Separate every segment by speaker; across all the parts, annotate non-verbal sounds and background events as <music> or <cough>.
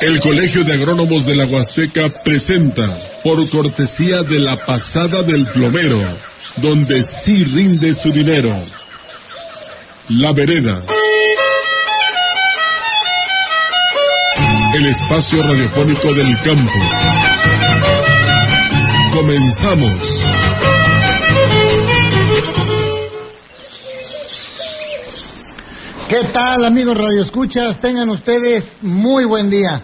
Speaker 1: El Colegio de Agrónomos de la Huasteca presenta, por cortesía de la pasada del plomero, donde sí rinde su dinero. La vereda. El espacio radiofónico del campo. Comenzamos.
Speaker 2: ¿Qué tal amigos radioescuchas? Tengan ustedes muy buen día.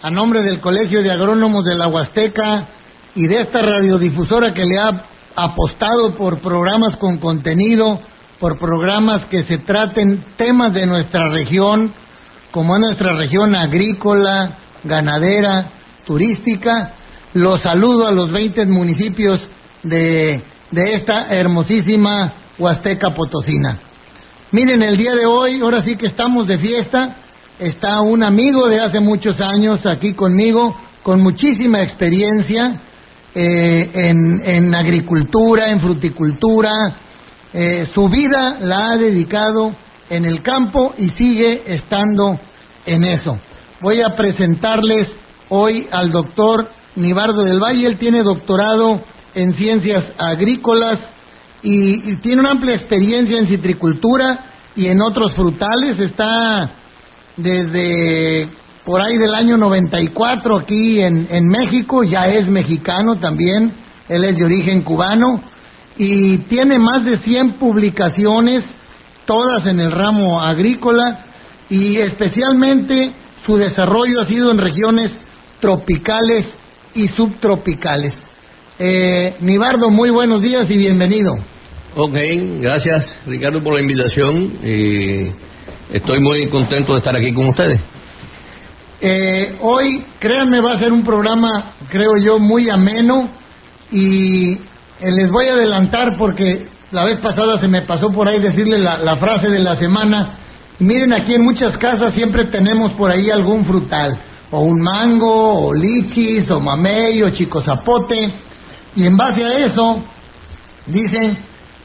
Speaker 2: A nombre del Colegio de Agrónomos de la Huasteca y de esta radiodifusora que le ha apostado por programas con contenido, por programas que se traten temas de nuestra región, como es nuestra región agrícola, ganadera, turística, los saludo a los 20 municipios de, de esta hermosísima Huasteca Potosina. Miren, el día de hoy, ahora sí que estamos de fiesta, está un amigo de hace muchos años aquí conmigo, con muchísima experiencia eh, en, agricultura, en fruticultura, eh, su vida la ha dedicado en el campo y sigue estando en eso. Voy a presentarles hoy al doctor Nibardo del Valle, él tiene doctorado en ciencias agrícolas y, tiene una amplia experiencia en citricultura y en otros frutales. Está desde por ahí del año 94 aquí en, en México, ya es mexicano también, él es de origen cubano y tiene más de 100 publicaciones, todas en el ramo agrícola y especialmente su desarrollo ha sido en regiones tropicales y subtropicales. Eh, Nibardo, muy buenos días y bienvenido.
Speaker 3: Ok, gracias Ricardo por la invitación y estoy muy contento de estar aquí con ustedes.
Speaker 2: Eh, hoy, créanme, va a ser un programa, creo yo, muy ameno y eh, les voy a adelantar porque la vez pasada se me pasó por ahí decirle la, la frase de la semana. Y miren, aquí en muchas casas siempre tenemos por ahí algún frutal, o un mango, o lichis, o mamey, o chico zapote, y en base a eso dicen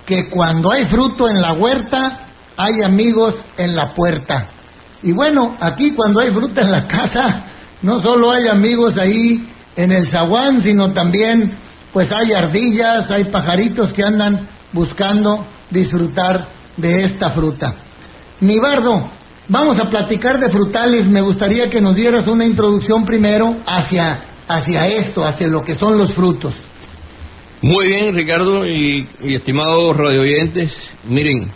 Speaker 2: que cuando hay fruto en la huerta, hay amigos en la puerta. Y bueno, aquí cuando hay fruta en la casa, no solo hay amigos ahí en el zaguán, sino también pues hay ardillas, hay pajaritos que andan buscando disfrutar de esta fruta. Nibardo, vamos a platicar de frutales. Me gustaría que nos dieras una introducción primero hacia, hacia esto, hacia lo que son los frutos.
Speaker 3: Muy bien, Ricardo y, estimados radioyentes. Miren,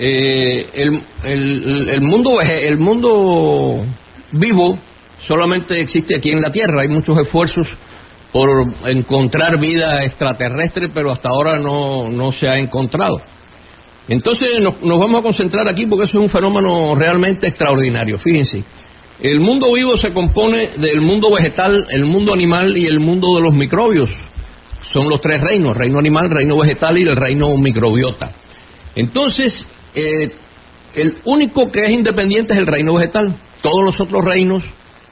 Speaker 3: eh, el, el, el, mundo, el mundo vivo solamente existe aquí en la Tierra. Hay muchos esfuerzos por encontrar vida extraterrestre, pero hasta ahora no, no se ha encontrado. Entonces nos, nos vamos a concentrar aquí porque eso es un fenómeno realmente extraordinario. Fíjense, el mundo vivo se compone del mundo vegetal, el mundo animal y el mundo de los microbios son los tres reinos, reino animal, reino vegetal y el reino microbiota. Entonces, eh, el único que es independiente es el reino vegetal. Todos los otros reinos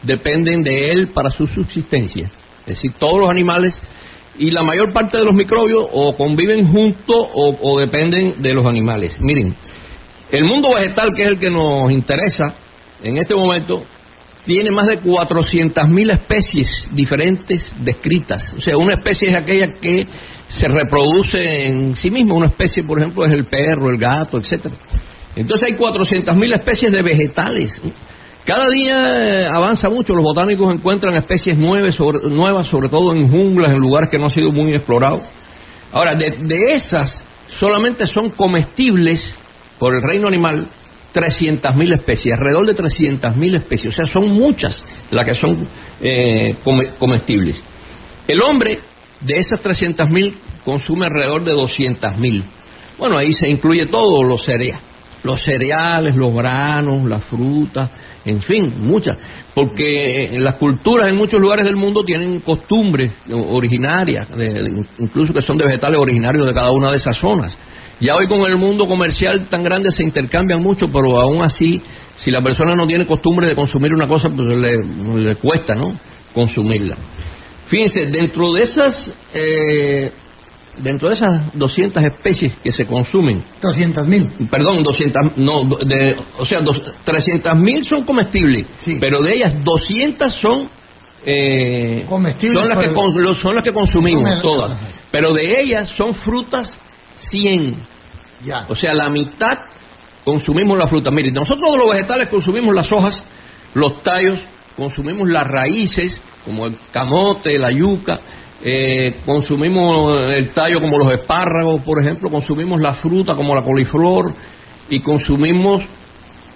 Speaker 3: dependen de él para su subsistencia. Es decir, todos los animales y la mayor parte de los microbios o conviven juntos o, o dependen de los animales. Miren, el mundo vegetal, que es el que nos interesa en este momento, tiene más de 400.000 especies diferentes descritas. O sea, una especie es aquella que se reproduce en sí misma. Una especie, por ejemplo, es el perro, el gato, etcétera. Entonces hay 400.000 especies de vegetales. Cada día eh, avanza mucho, los botánicos encuentran especies nuevas sobre, nuevas, sobre todo en junglas, en lugares que no han sido muy explorados. Ahora, de, de esas, solamente son comestibles por el reino animal 300.000 especies, alrededor de 300.000 especies, o sea, son muchas las que son eh, comestibles. El hombre, de esas 300.000, consume alrededor de 200.000. Bueno, ahí se incluye todo, los cereales, los cereales, los granos, las frutas, en fin, muchas. Porque las culturas en muchos lugares del mundo tienen costumbres originarias, de, incluso que son de vegetales originarios de cada una de esas zonas. Ya hoy con el mundo comercial tan grande se intercambian mucho, pero aún así, si la persona no tiene costumbre de consumir una cosa, pues le, le cuesta, ¿no? Consumirla. Fíjense, dentro de esas eh, dentro de esas 200 especies que se consumen,
Speaker 2: 200 mil.
Speaker 3: perdón, 200, no, de, o sea, 300 mil son comestibles,
Speaker 2: Sí.
Speaker 3: pero de ellas 200 son eh,
Speaker 2: Comestibles
Speaker 3: son las que lo- son las que consumimos todas, pero de ellas son frutas 100,
Speaker 2: Ya.
Speaker 3: o sea, la mitad consumimos la fruta. Mire, nosotros los vegetales consumimos las hojas, los tallos, consumimos las raíces, como el camote, la yuca, eh, consumimos el tallo como los espárragos, por ejemplo, consumimos la fruta como la coliflor y consumimos,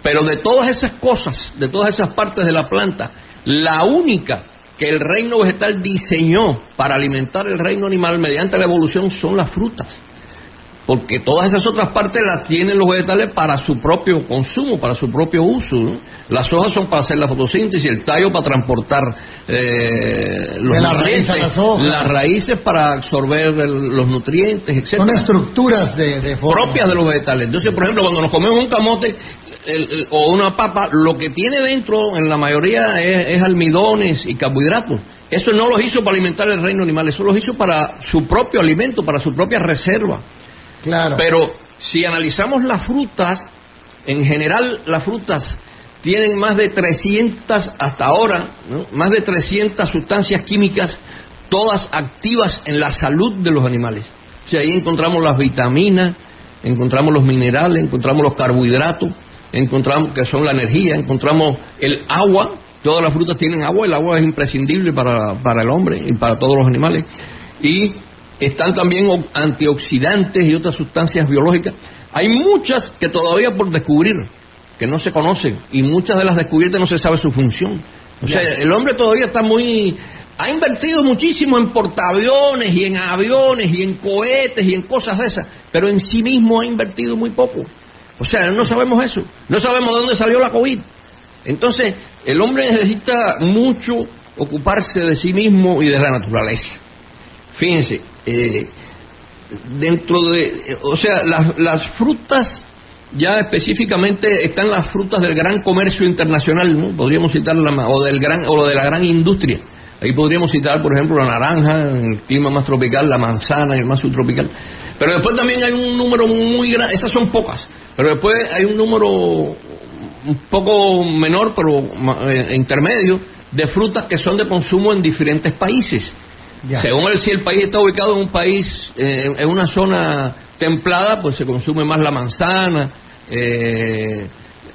Speaker 3: pero de todas esas cosas, de todas esas partes de la planta, la única que el reino vegetal diseñó para alimentar el reino animal mediante la evolución son las frutas porque todas esas otras partes las tienen los vegetales para su propio consumo, para su propio uso. ¿no? Las hojas son para hacer la fotosíntesis, el tallo para transportar eh, los
Speaker 2: De la raíz
Speaker 3: nutrientes,
Speaker 2: las hojas.
Speaker 3: las raíces para absorber el- los nutrientes, etcétera
Speaker 2: Son estructuras de, de
Speaker 3: propias de los vegetales. Entonces, por ejemplo, cuando nos comemos un camote el- el- o una papa, lo que tiene dentro, en la mayoría, es, es almidones y carbohidratos. Eso no los hizo para alimentar el reino animal, eso los hizo para su propio alimento, para su propia reserva.
Speaker 2: Claro.
Speaker 3: Pero si analizamos las frutas, en general las frutas tienen más de 300 hasta ahora, más de 300 sustancias químicas, todas activas en la salud de los animales. O ahí encontramos las vitaminas, encontramos los minerales, encontramos los carbohidratos, encontramos que son la energía, encontramos el agua, todas las frutas tienen agua, el agua es imprescindible para, para el hombre y para todos los animales. Y están también antioxidantes y otras sustancias biológicas. Hay muchas que todavía por descubrir, que no se conocen, y muchas de las descubiertas no se sabe su función. O sea, el hombre todavía está muy... Ha invertido muchísimo en portaaviones y en aviones y en cohetes y en cosas de esas, pero en sí mismo ha invertido muy poco. O sea, no sabemos eso. No sabemos de dónde salió la COVID. Entonces, el hombre necesita mucho ocuparse de sí mismo y de la naturaleza. Fíjense, eh, dentro de, eh, o sea, las, las frutas, ya específicamente están las frutas del gran comercio internacional, ¿no? podríamos citar la, ma- o del gran, o de la gran industria. Ahí podríamos citar, por ejemplo, la naranja, en el clima más tropical, la manzana, el más subtropical. Pero después también hay un número muy grande, esas son pocas, pero después hay un número un poco menor, pero eh, intermedio, de frutas que son de consumo en diferentes países.
Speaker 2: Ya.
Speaker 3: Según el, si el país está ubicado en un país, eh, en una zona templada, pues se consume más la manzana. Eh,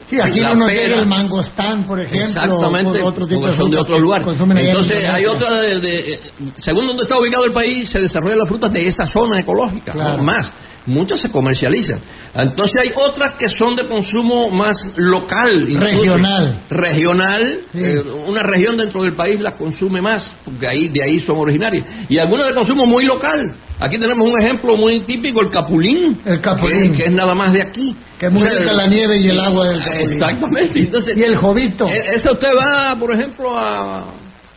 Speaker 2: Sí, aquí
Speaker 3: la
Speaker 2: no nos
Speaker 3: pera.
Speaker 2: llega el mangostán, por ejemplo.
Speaker 3: Exactamente,
Speaker 2: otro tipo de
Speaker 3: son de otros lugares. Entonces, hay otra, de, de- según donde está ubicado el país, se desarrollan las frutas de esa zona ecológica,
Speaker 2: Claro.
Speaker 3: ¿no? más. Muchas se comercializan. Entonces, hay otras que son de consumo más local.
Speaker 2: Regional.
Speaker 3: Regional,
Speaker 2: Sí.
Speaker 3: eh, una región dentro del país las consume más, porque ahí de ahí son originarias. Y algunas de consumo muy local. Aquí tenemos un ejemplo muy típico, el capulín.
Speaker 2: El capulín.
Speaker 3: Que, que es nada más de aquí.
Speaker 2: Que es muy
Speaker 3: O sea,
Speaker 2: rica la nieve y el agua del capulín.
Speaker 3: Exactamente. Entonces,
Speaker 2: Y el jovito.
Speaker 3: e- Eso usted va, por ejemplo, a,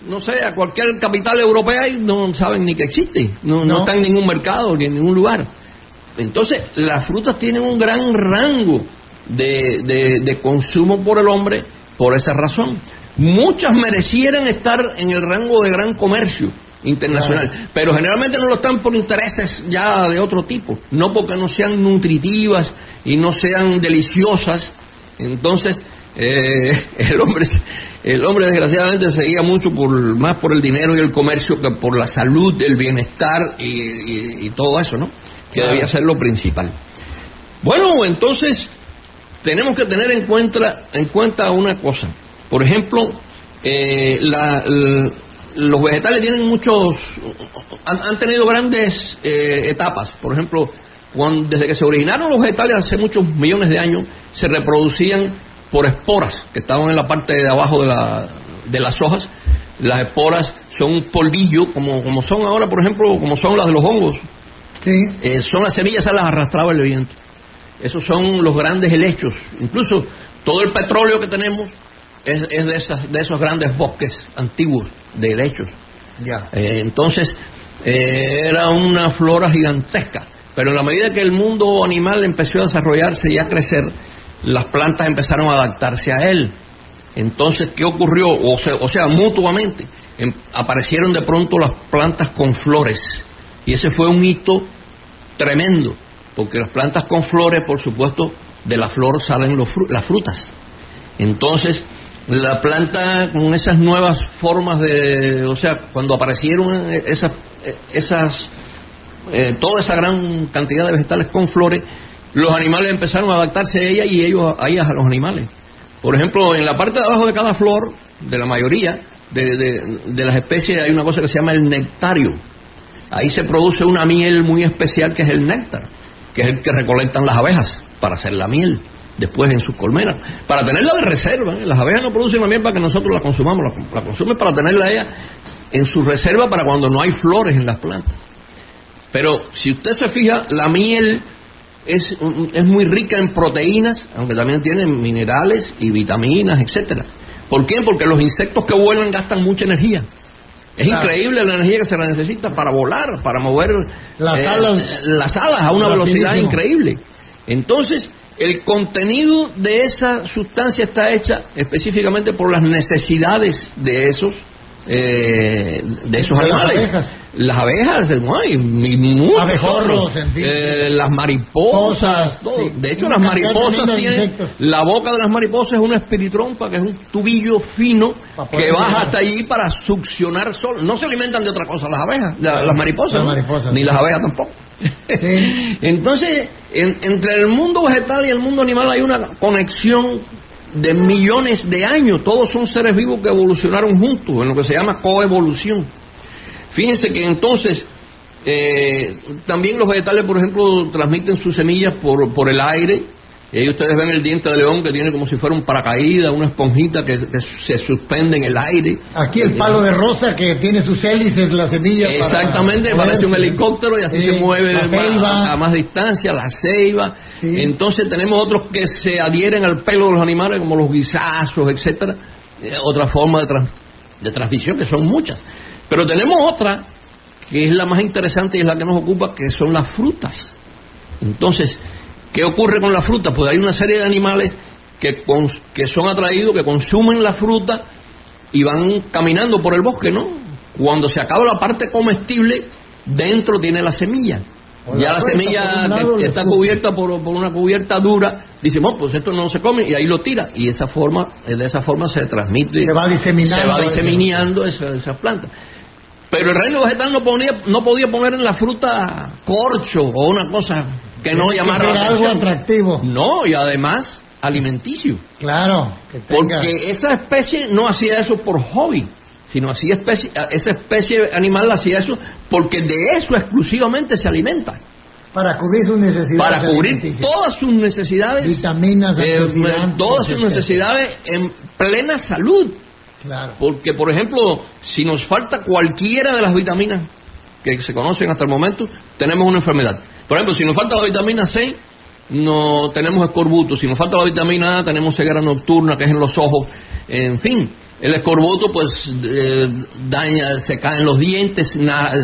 Speaker 3: no sé, a cualquier capital europea y no saben ni que existe. No, no.
Speaker 2: No.
Speaker 3: está en ningún mercado ni en ningún lugar. Entonces, las frutas tienen un gran rango de, de- de consumo por el hombre por esa razón. Muchas merecieran estar en el rango de gran comercio internacional, pero generalmente no lo están por intereses ya de otro tipo, no porque no sean nutritivas y no sean deliciosas. Entonces, eh, <laughs> el hombre el hombre desgraciadamente se guía mucho por más por el dinero y el comercio que por la salud, el bienestar y, y- y todo eso, ¿no? Que debía ser lo principal. Bueno, entonces tenemos que tener en cuenta en cuenta una cosa. Por ejemplo, eh, la- los vegetales tienen muchos han, han tenido grandes eh, etapas. Por ejemplo, cuando, desde que se originaron los vegetales hace muchos millones de años, se reproducían por esporas que estaban en la parte de abajo de, la- de las hojas. Las esporas son un polvillo, como, como son ahora, por ejemplo, como son las de los hongos.
Speaker 2: Sí.
Speaker 3: Eh, son las semillas, se las arrastraba el viento. Esos son los grandes helechos. Incluso todo el petróleo que tenemos es, es de, esas, de esos grandes bosques antiguos de helechos.
Speaker 2: Ya.
Speaker 3: Eh, entonces, eh, era una flora gigantesca. Pero en la medida que el mundo animal empezó a desarrollarse y a crecer, las plantas empezaron a adaptarse a él. Entonces, ¿qué ocurrió? O sea, o sea mutuamente, em- aparecieron de pronto las plantas con flores. Y ese fue un hito tremendo, porque las plantas con flores, por supuesto, de la flor salen los las frutas. Entonces, la planta con esas nuevas formas de, o sea, cuando aparecieron esas, esas eh, toda esa gran cantidad de vegetales con flores, los animales empezaron a adaptarse a ellas y ellos a ellas a los animales. Por ejemplo, en la parte de abajo de cada flor, de la mayoría de, de, las especies, hay una cosa que se llama el nectario. Ahí se produce una miel muy especial que es el néctar, que es el que recolectan las abejas para hacer la miel después en sus colmenas, para tenerla de reserva. ¿eh? Las abejas no producen la miel para que nosotros la consumamos, la, consumen para tenerla ella en su reserva para cuando no hay flores en las plantas. Pero si usted se fija, la miel es, es muy rica en proteínas, aunque también tiene minerales y vitaminas, etcétera. ¿Por qué? Porque los insectos que vuelan gastan mucha energía. Es increíble la energía que se necesita para volar, para mover
Speaker 2: las,
Speaker 3: eh,
Speaker 2: alas,
Speaker 3: las alas a una velocidad increíble. Entonces, el contenido de esa sustancia está hecha específicamente por las necesidades de esos eh, de esos animales. Las abejas, hay muchos
Speaker 2: abejorros,
Speaker 3: eh, las mariposas, todo. De hecho, las mariposas tienen la boca de las mariposas es una espiritrompa, que es un tubillo fino que baja hasta allí para succionar sol. No se alimentan de otra cosa las abejas, las mariposas, ni las abejas tampoco. <laughs> Entonces, entre el mundo vegetal y el mundo animal hay una conexión de millones de años. Todos son seres vivos que evolucionaron juntos, en lo que se llama coevolución. Fíjense que entonces eh, también los vegetales, por ejemplo, transmiten sus semillas por, por el aire y ahí ustedes ven el diente de león que tiene como si fuera un paracaídas, una esponjita que, se suspende en el aire.
Speaker 2: Aquí el palo de rosa que tiene sus hélices, la semilla.
Speaker 3: Exactamente, parece un helicóptero y así se mueve a, más distancia, la ceiba. Entonces tenemos otros que se adhieren al pelo de los animales, como los guisazos, etcétera. Eh, otra forma de, de transmisión, que son muchas. Pero tenemos otra, que es la más interesante y es la que nos ocupa, que son las frutas. Entonces, ¿Qué ocurre con la fruta? Pues hay una serie de animales que, que son atraídos, que consumen la fruta y van caminando por el bosque, ¿no? Cuando se acaba la parte comestible, dentro tiene la semilla. ya la semilla que, está cubierta por, una cubierta dura, dice, pues esto no se come, y ahí lo tira. Y esa forma, de esa forma se transmite,
Speaker 2: se va diseminando,
Speaker 3: se va diseminando esas esa plantas. Pero el reino vegetal no, ponía, no podía poner en la fruta corcho o una cosa que no llamara
Speaker 2: algo atractivo.
Speaker 3: No, y además alimenticio.
Speaker 2: Claro.
Speaker 3: Porque esa especie no hacía eso por hobby, sino hacía especie, esa especie animal hacía eso porque de eso exclusivamente se alimenta.
Speaker 2: Para cubrir sus necesidades.
Speaker 3: Para cubrir todas sus necesidades.
Speaker 2: Vitaminas,
Speaker 3: eh, todas sus necesidades en plena salud.
Speaker 2: Claro.
Speaker 3: Porque, por ejemplo, si nos falta cualquiera de las vitaminas que se conocen hasta el momento, tenemos una enfermedad. Por ejemplo, si nos falta la vitamina C, no tenemos escorbuto. Si nos falta la vitamina A, tenemos ceguera nocturna, que es en los ojos. En fin, el escorbuto, pues, eh, daña, se caen los dientes,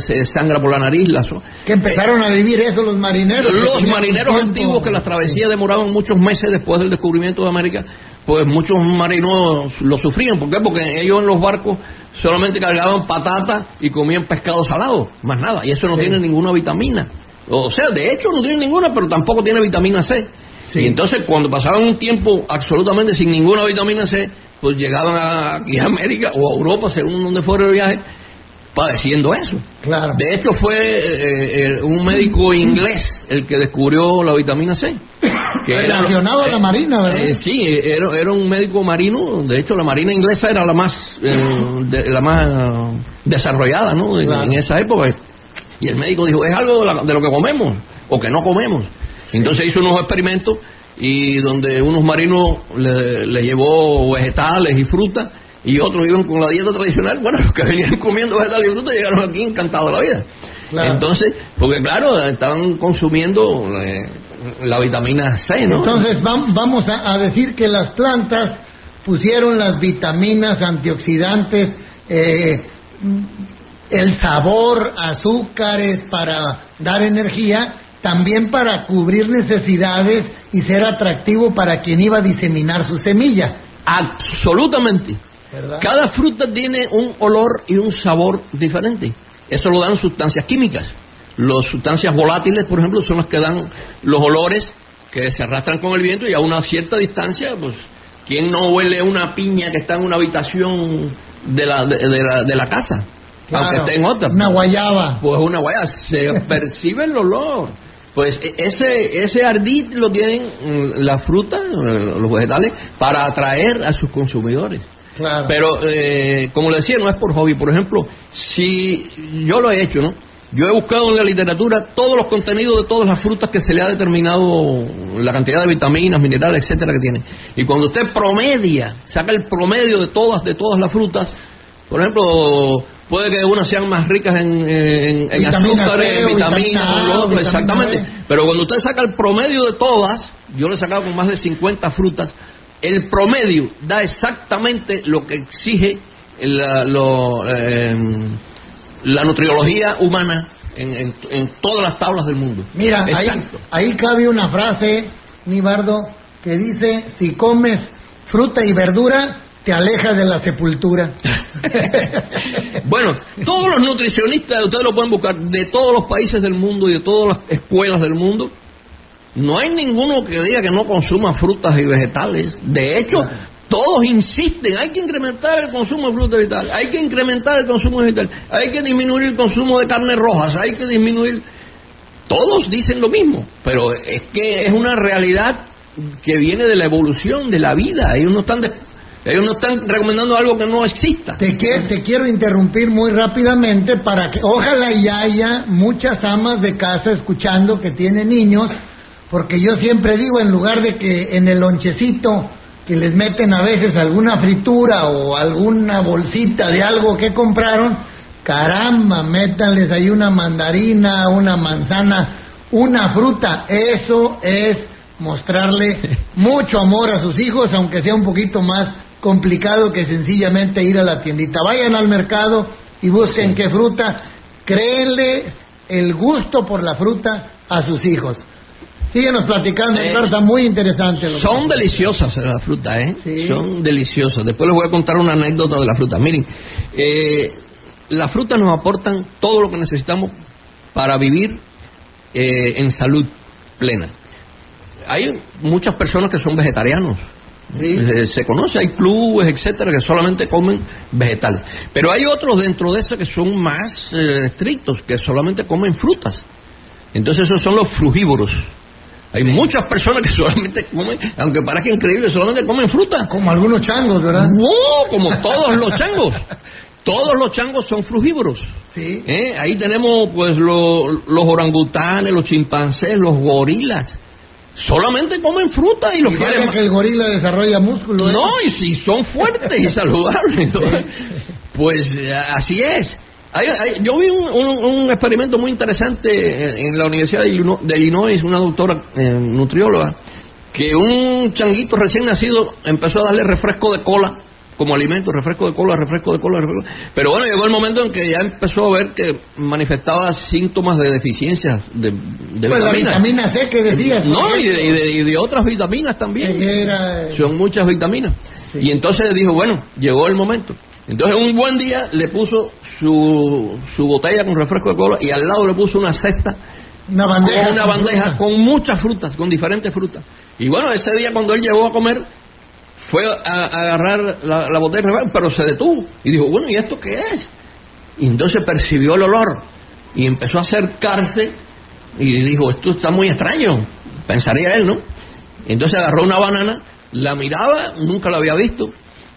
Speaker 3: se sangra por la nariz. La
Speaker 2: que empezaron a vivir eso los marineros.
Speaker 3: Los marineros antiguos que las travesías demoraban muchos meses después del descubrimiento de América, pues muchos marinos lo sufrían. ¿Por qué? Porque ellos en los barcos solamente cargaban patata y comían pescado salado, más nada. Y eso no tiene ninguna vitamina. O sea, de hecho no tiene ninguna, pero tampoco tiene vitamina C. Y entonces cuando pasaban un tiempo absolutamente sin ninguna vitamina C, pues llegaban aquí a América o a Europa, según donde fuera el viaje, padeciendo eso.
Speaker 2: Claro.
Speaker 3: De hecho fue eh, eh, un médico inglés el que descubrió la vitamina C.
Speaker 2: Que Relacionado a la marina, ¿verdad?
Speaker 3: Eh, sí, era, era, un médico marino. De hecho, la marina inglesa era la más, la más desarrollada, ¿no? En esa época y el médico dijo, es algo de, lo que comemos o que no comemos. Entonces hizo unos experimentos y donde unos marinos le, llevó vegetales y frutas y otros iban con la dieta tradicional. Bueno, los <laughs> que venían comiendo vegetales y frutas llegaron aquí encantados de la vida. Entonces, porque claro, estaban consumiendo eh, la vitamina C, ¿no?
Speaker 2: Entonces vamos a, decir que las plantas pusieron las vitaminas antioxidantes eh, el sabor, azúcares para dar energía, también para cubrir necesidades y ser atractivo para quien iba a diseminar su semilla.
Speaker 3: Absolutamente. Cada fruta tiene un olor y un sabor diferente. Eso lo dan sustancias químicas. Las sustancias volátiles, por ejemplo, son las que dan los olores que se arrastran con el viento y a una cierta distancia, pues, ¿quién no huele una piña que está en una habitación de la, de, la, de la casa? aunque esté en otra.
Speaker 2: Una guayaba.
Speaker 3: Pues una guayaba, se <laughs> percibe el olor. Pues e, ese, ese ardid lo tienen mm, las frutas, eh, los vegetales, para atraer a sus consumidores.
Speaker 2: Claro.
Speaker 3: Pero, eh, como le decía, no es por hobby. Por ejemplo, si yo lo he hecho, ¿no? Yo he buscado en la literatura todos los contenidos de todas las frutas que se le ha determinado la cantidad de vitaminas, minerales, etcétera que tienen. Y cuando usted promedia, saca el promedio de todas de todas las frutas, por ejemplo, puede que unas sean más ricas en, en, en azúcares, vitaminas, exactamente. Pero cuando usted saca el promedio de todas, yo lo he sacado con más de 50 frutas, el promedio da exactamente lo que exige la, lo, em, la nutriología humana en, en, todas las tablas del mundo.
Speaker 2: Mira, ahí, ahí cabe una frase, Nibardo, que dice, si comes fruta y verdura, te alejas de la sepultura. <laughs>
Speaker 3: bueno, todos los nutricionistas, ustedes lo pueden buscar, de todos los países del mundo y de todas las escuelas del mundo, no hay ninguno que diga que no consuma frutas y vegetales. De hecho, todos insisten, hay que incrementar el consumo de frutas y vegetales, hay que incrementar el consumo de vegetales, hay que disminuir el consumo de carnes rojas, hay que disminuir... Todos dicen lo mismo, pero es que es una realidad que viene de la evolución de la vida. Ellos no están ellos no están recomendando algo que no exista.
Speaker 2: Te, te quiero interrumpir muy rápidamente para que ojalá ya haya muchas amas de casa escuchando que tienen niños, porque yo siempre digo, en lugar de que en el lonchecito que les meten a veces alguna fritura o alguna bolsita de algo que compraron, caramba, métanles ahí una mandarina, una manzana, una fruta. Eso es mostrarle <laughs> mucho amor a sus hijos, aunque sea un poquito más complicado que sencillamente ir a la tiendita. Vayan al mercado y busquen qué fruta. Créenle el gusto por la fruta a sus hijos. Síguenos platicando, eh, está muy interesante.
Speaker 3: son deliciosas las frutas, ¿eh? Son deliciosas. Después les voy a contar una anécdota de la fruta. Miren, eh, las frutas nos aportan todo lo que necesitamos para vivir eh, en salud plena. Hay muchas personas que son vegetarianos eh, se conoce, hay clubes, etcétera, que solamente comen vegetales. Pero hay otros dentro de eso que son más eh, estrictos, que solamente comen frutas. Entonces esos son los frugívoros. Hay muchas personas que <laughs> solamente comen, aunque parezca increíble, solamente comen fruta.
Speaker 2: Como algunos changos, ¿verdad?
Speaker 3: No, como todos los changos. Todos los changos son frugívoros.
Speaker 2: Sí.
Speaker 3: ¿Eh? Ahí tenemos pues los orangutanes, los chimpancés, los gorilas solamente comen fruta y lo quieren.
Speaker 2: que el gorila desarrolla músculo.
Speaker 3: ¿eh? No, y si son fuertes y saludables. pues así es. Yo vi un, experimento muy interesante en, la Universidad de Illinois, una doctora eh, nutrióloga, que un changuito recién nacido empezó a darle refresco de cola como alimento, refresco de cola, refresco de cola, refresco. Pero bueno, llegó el momento en que ya empezó a ver que manifestaba síntomas de deficiencia de, de
Speaker 2: pues
Speaker 3: vitaminas.
Speaker 2: la vitamina C que decías.
Speaker 3: No, y de, de, otras vitaminas también. Son muchas vitaminas. Y entonces dijo, bueno, llegó el momento. Entonces un buen día le puso su, su botella con refresco de cola y al lado le puso una cesta
Speaker 2: una bandeja,
Speaker 3: con una bandeja con muchas frutas, con diferentes frutas. Y bueno, ese día cuando él llegó a comer, fue a, agarrar la, botella, pero se detuvo y dijo, bueno, ¿y esto qué es? Y entonces percibió el olor y empezó a acercarse y dijo, esto está muy extraño, pensaría él, ¿no? Entonces agarró una banana, la miraba, nunca la había visto,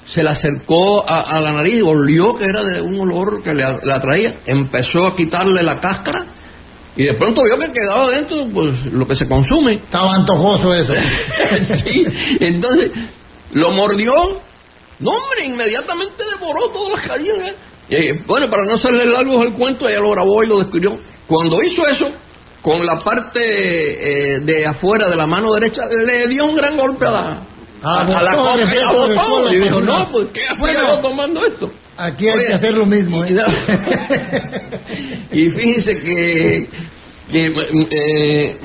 Speaker 3: se la acercó a, la nariz, y olió que era de un olor que le, le, atraía, empezó a quitarle la cáscara y de pronto vio que quedaba dentro pues lo que se consume.
Speaker 2: Estaba antojoso eso. <laughs>
Speaker 3: sí, entonces lo mordió. No, hombre, inmediatamente devoró todas las gallinas. Eh, bueno, para no hacerle largo el cuento, ella lo grabó y lo describió. Cuando hizo eso, con la parte eh, de afuera de la mano derecha, le dio un gran golpe a la,
Speaker 2: ah,
Speaker 3: a, la copa y dijo, no, pues ¿qué hacía tomando esto?
Speaker 2: Aquí hay que hacer lo mismo. ¿eh?
Speaker 3: y <laughs> fíjense que, que eh,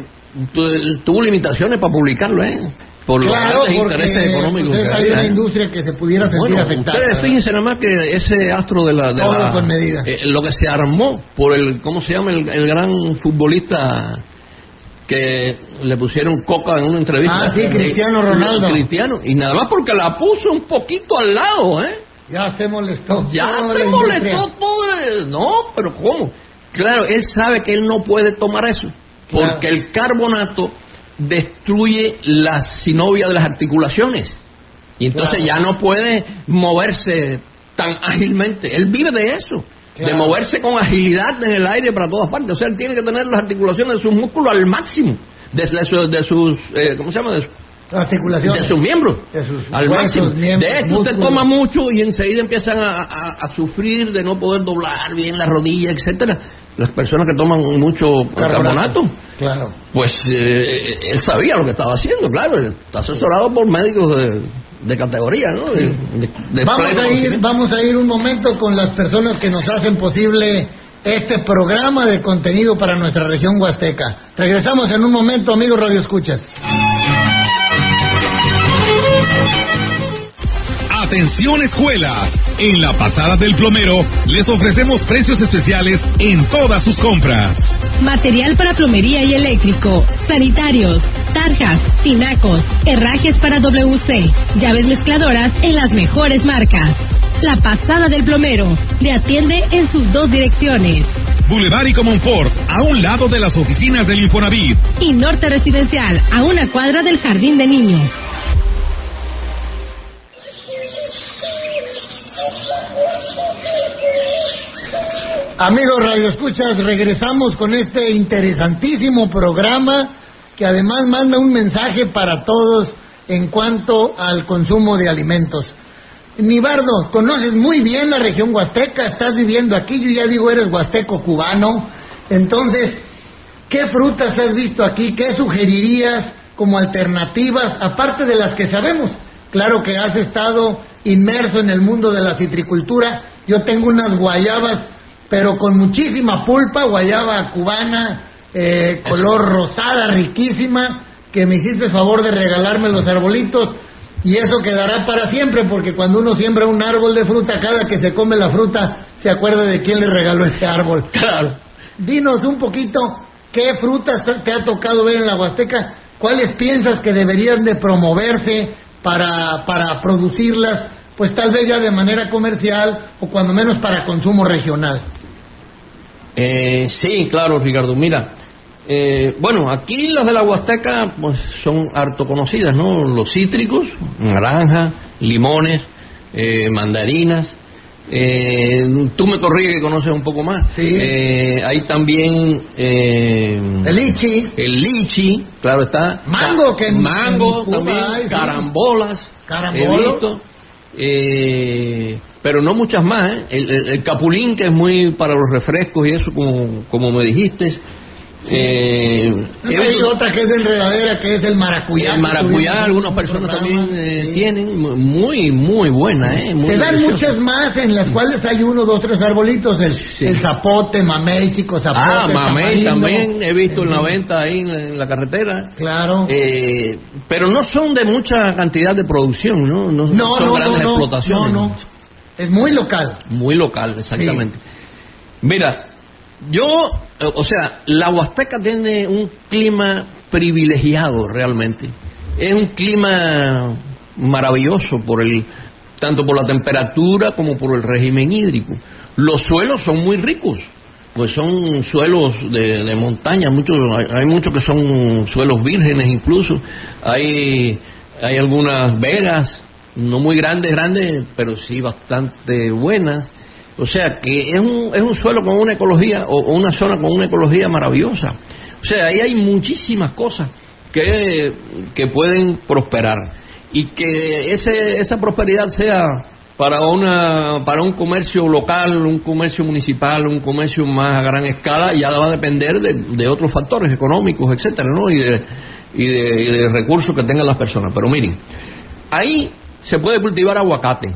Speaker 3: tuvo limitaciones para publicarlo, ¿eh? por los
Speaker 2: Claro,
Speaker 3: grandes
Speaker 2: porque
Speaker 3: intereses económicos.
Speaker 2: hay una industria que se pudiera sentir
Speaker 3: Bueno,
Speaker 2: afectada.
Speaker 3: ustedes fíjense nada más que ese astro de la... De
Speaker 2: Todo
Speaker 3: la-
Speaker 2: con medida.
Speaker 3: eh, lo que se armó por el, ¿cómo se llama? El, el gran futbolista que le pusieron coca en una entrevista.
Speaker 2: Ah, sí, Cristiano Ronaldo.
Speaker 3: Cristiano. Y nada más porque la puso un poquito al lado, ¿eh?
Speaker 2: Ya se molestó.
Speaker 3: Ya se molestó todo. el- No, pero ¿cómo? Claro, él sabe que él no puede tomar eso.
Speaker 2: Claro.
Speaker 3: Porque el carbonato destruye la sinovia de las articulaciones. Y entonces
Speaker 2: Claro.
Speaker 3: ya no puede moverse tan ágilmente. Él vive de eso. De moverse con agilidad en el aire para todas partes. O sea, él tiene que tener las articulaciones de sus músculos al máximo. De, de su- de sus, eh, ¿cómo se llama? De, su-
Speaker 2: Articulaciones.
Speaker 3: de sus miembros
Speaker 2: De sus
Speaker 3: al
Speaker 2: huesos,
Speaker 3: máximo.
Speaker 2: miembros,
Speaker 3: de esto usted toma mucho y enseguida empiezan a, a- a sufrir de no poder doblar bien la rodilla, etcétera. Las personas que toman mucho carbonato,
Speaker 2: Claro.
Speaker 3: pues eh, él sabía lo que estaba haciendo, claro. Está asesorado por médicos de, de categoría, ¿no? De, de- de
Speaker 2: Vamos a ir, vamos a ir un momento con las personas que nos hacen posible este programa de contenido para nuestra región huasteca. Regresamos en un momento, amigos Radio Escuchas.
Speaker 4: Atención escuelas, en la pasada del plomero les ofrecemos precios especiales en todas sus compras.
Speaker 5: Material para plomería y eléctrico, sanitarios, tarjas, tinacos, herrajes para WC, llaves mezcladoras en las mejores marcas. La pasada del plomero le atiende en sus dos direcciones.
Speaker 4: Boulevard y Comonfort, a un lado de las oficinas del Infonavit.
Speaker 5: Y Norte Residencial, a una cuadra del Jardín de Niños.
Speaker 2: Amigos Radio Escuchas, regresamos con este interesantísimo programa que además manda un mensaje para todos en cuanto al consumo de alimentos. Nibardo, conoces muy bien la región huasteca, estás viviendo aquí, yo ya digo eres huasteco cubano, entonces, ¿qué frutas has visto aquí? ¿Qué sugerirías como alternativas, aparte de las que sabemos? Claro que has estado inmerso en el mundo de la citricultura, yo tengo unas guayabas, pero con muchísima pulpa, guayaba cubana, eh, color rosada, riquísima, que me hiciste favor de regalarme los arbolitos. Y eso quedará para siempre, porque cuando uno siembra un árbol de fruta, cada que se come la fruta, se acuerda de quién le regaló ese árbol.
Speaker 3: Claro.
Speaker 2: Dinos un poquito qué frutas te ha tocado ver en la Huasteca, cuáles piensas que deberían de promoverse para, para producirlas, pues tal vez ya de manera comercial o cuando menos para consumo regional.
Speaker 3: Eh, sí, claro, Ricardo. Mira, eh, bueno, aquí las de la Huasteca pues, son harto conocidas, ¿no? Los cítricos, naranja, limones, eh, mandarinas. Eh, tú me corriges que conoces un poco más.
Speaker 2: Sí.
Speaker 3: Eh, hay también eh,
Speaker 2: El lichi,
Speaker 3: el lichi, claro está.
Speaker 2: Mango, que
Speaker 3: mango también,
Speaker 2: hay, sí.
Speaker 3: carambolas.
Speaker 2: Carambolo.
Speaker 3: Eh, pero no muchas más. ¿eh? El, el- el capulín, que es muy para los refrescos y eso, como, como me dijiste. Eh,
Speaker 2: hay otra que es de enredadera, que es el maracuyá.
Speaker 3: el maracuyá, algunas
Speaker 2: un
Speaker 3: personas también eh,
Speaker 2: sí.
Speaker 3: tienen. Muy, muy buena, ¿eh? Muy
Speaker 2: Se dan muchas más en las cuales hay uno, dos, tres arbolitos. El,
Speaker 3: Sí.
Speaker 2: el zapote, mamey, chico zapote.
Speaker 3: Ah, mamey también he visto en la venta ahí en la, en la carretera.
Speaker 2: Claro.
Speaker 3: Eh, pero no son de mucha cantidad de producción, ¿no? No,
Speaker 2: no,
Speaker 3: son
Speaker 2: no,
Speaker 3: grandes
Speaker 2: no, no,
Speaker 3: explotaciones.
Speaker 2: no, no. Es muy local.
Speaker 3: Muy local, exactamente. Mira, yo, eh, o sea, la Huasteca tiene un clima privilegiado realmente. Es un clima maravilloso por el tanto por la temperatura como por el régimen hídrico. Los suelos son muy ricos, pues son suelos de, montaña, muchos hay, hay muchos que son suelos vírgenes incluso. Hay hay algunas vegas no muy grandes, grandes, pero sí bastante buenas. O sea, que es un, es un suelo con una ecología, o, una zona con una ecología maravillosa. O sea, ahí hay muchísimas cosas que, que pueden prosperar. Y que ese, esa prosperidad sea para, una, para un comercio local, un comercio municipal, un comercio más a gran escala, ya va a depender de, de otros factores económicos, etcétera, ¿no? Y de, y de, y de recursos que tengan las personas. Pero miren, ahí se puede cultivar aguacate.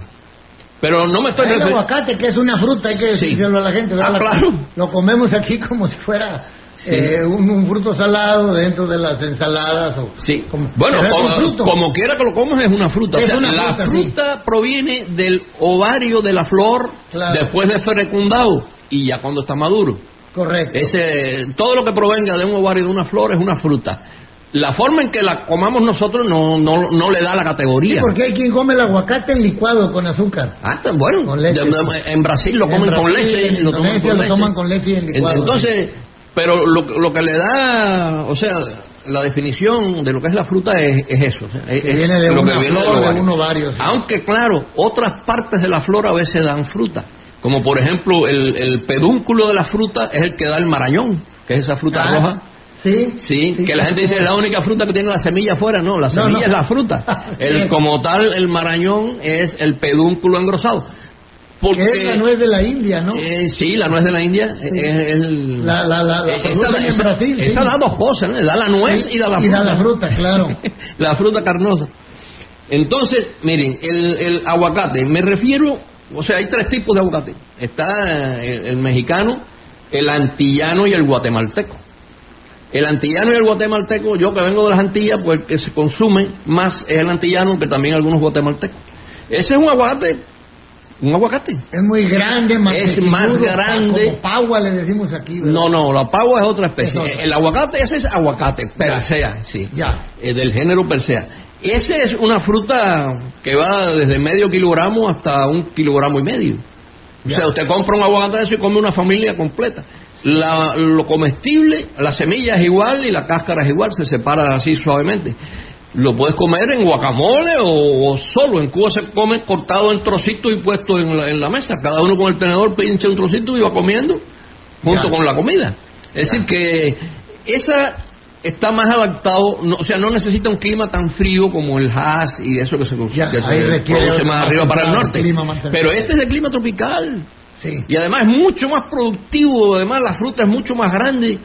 Speaker 3: Pero no me estoy
Speaker 2: el aguacate, que es una fruta, hay que
Speaker 3: Sí.
Speaker 2: decirlo a la gente. ¿verdad?
Speaker 3: Ah, claro.
Speaker 2: Lo comemos aquí como si fuera eh, un, un fruto salado dentro de las ensaladas. O,
Speaker 3: Sí.
Speaker 2: como-
Speaker 3: bueno, como, quiera que lo comas es una fruta. O
Speaker 2: Es
Speaker 3: sea,
Speaker 2: una
Speaker 3: la
Speaker 2: fruta, sí.
Speaker 3: proviene del ovario de la flor
Speaker 2: Claro.
Speaker 3: después de fecundado y ya cuando está maduro.
Speaker 2: Correcto.
Speaker 3: Ese, todo lo que provenga de un ovario de una flor es una fruta. La forma en que la comamos nosotros no, no, no le da la
Speaker 2: Sí,
Speaker 3: categoría.
Speaker 2: porque hay quien come el aguacate en licuado con azúcar.
Speaker 3: Ah, bueno.
Speaker 2: Con leche.
Speaker 3: De- En Brasil lo
Speaker 2: En
Speaker 3: comen con leche.
Speaker 2: en
Speaker 3: lo toman con leche.
Speaker 2: toman con leche y en licuado,
Speaker 3: Entonces, pero lo, lo que le da, o sea, la definición de lo que es la fruta es, es eso. es-
Speaker 2: Que viene de
Speaker 3: lo
Speaker 2: una
Speaker 3: que viene
Speaker 2: flor,
Speaker 3: del
Speaker 2: de
Speaker 3: ovario.
Speaker 2: un ovario, sí.
Speaker 3: Aunque, claro, otras partes de la flor a veces dan fruta. Como por ejemplo, el, el pedúnculo de la fruta es el que da el marañón, que es esa fruta
Speaker 2: Ah,
Speaker 3: roja.
Speaker 2: Sí,
Speaker 3: Sí, que la gente dice es la única fruta que tiene la semilla afuera. No, la semilla
Speaker 2: no.
Speaker 3: es la fruta. <laughs> El, como tal, el marañón es el pedúnculo engrosado. Porque,
Speaker 2: Que es la nuez de la India, ¿no?
Speaker 3: eh, sí, la nuez de la India
Speaker 2: Sí.
Speaker 3: es el...
Speaker 2: La- la- la- la
Speaker 3: eh, esa,
Speaker 2: en
Speaker 3: esa-
Speaker 2: Brasil, sí.
Speaker 3: esa da dos cosas, ¿no? Da la nuez y da la
Speaker 2: y
Speaker 3: fruta.
Speaker 2: da la fruta, claro. <laughs>
Speaker 3: la fruta carnosa. Entonces, miren, el, el aguacate, me refiero, o sea, hay tres tipos de aguacate. Está el, el mexicano, el antillano y el guatemalteco. El antillano y el guatemalteco, yo que vengo de las Antillas, pues el que se consume más es el antillano que también algunos guatemaltecos. Ese es un aguacate, un aguacate.
Speaker 2: Es muy grande, mantequilludo,
Speaker 3: más grande.
Speaker 2: Como pagua le decimos aquí, ¿verdad?
Speaker 3: No, no, la pagua es otra especie.
Speaker 2: Es otra.
Speaker 3: El aguacate, ese es aguacate,
Speaker 2: Ya.
Speaker 3: persea, sí.
Speaker 2: Ya.
Speaker 3: Eh, del género persea. Ese es una fruta que va desde medio kilogramo hasta un kilogramo y medio. O sea, usted compra un aguacate de eso y come una familia completa. La- lo comestible, la semilla es igual y la cáscara es igual, se separa así suavemente. Lo puedes comer en guacamole o, o solo. En Cuba se come cortado en trocitos y puesto en la, en la mesa. Cada uno con el tenedor pincha un trocito y va comiendo junto
Speaker 2: Ya.
Speaker 3: con la comida. Es decir, que esa está más adaptado, no- o sea, no necesita un clima tan frío como el Haas y eso que se,
Speaker 2: Ya,
Speaker 3: que se produce más arriba para el norte. Pero este es de clima tropical.
Speaker 2: Sí.
Speaker 3: Y además es mucho más productivo, además la fruta es mucho más grande.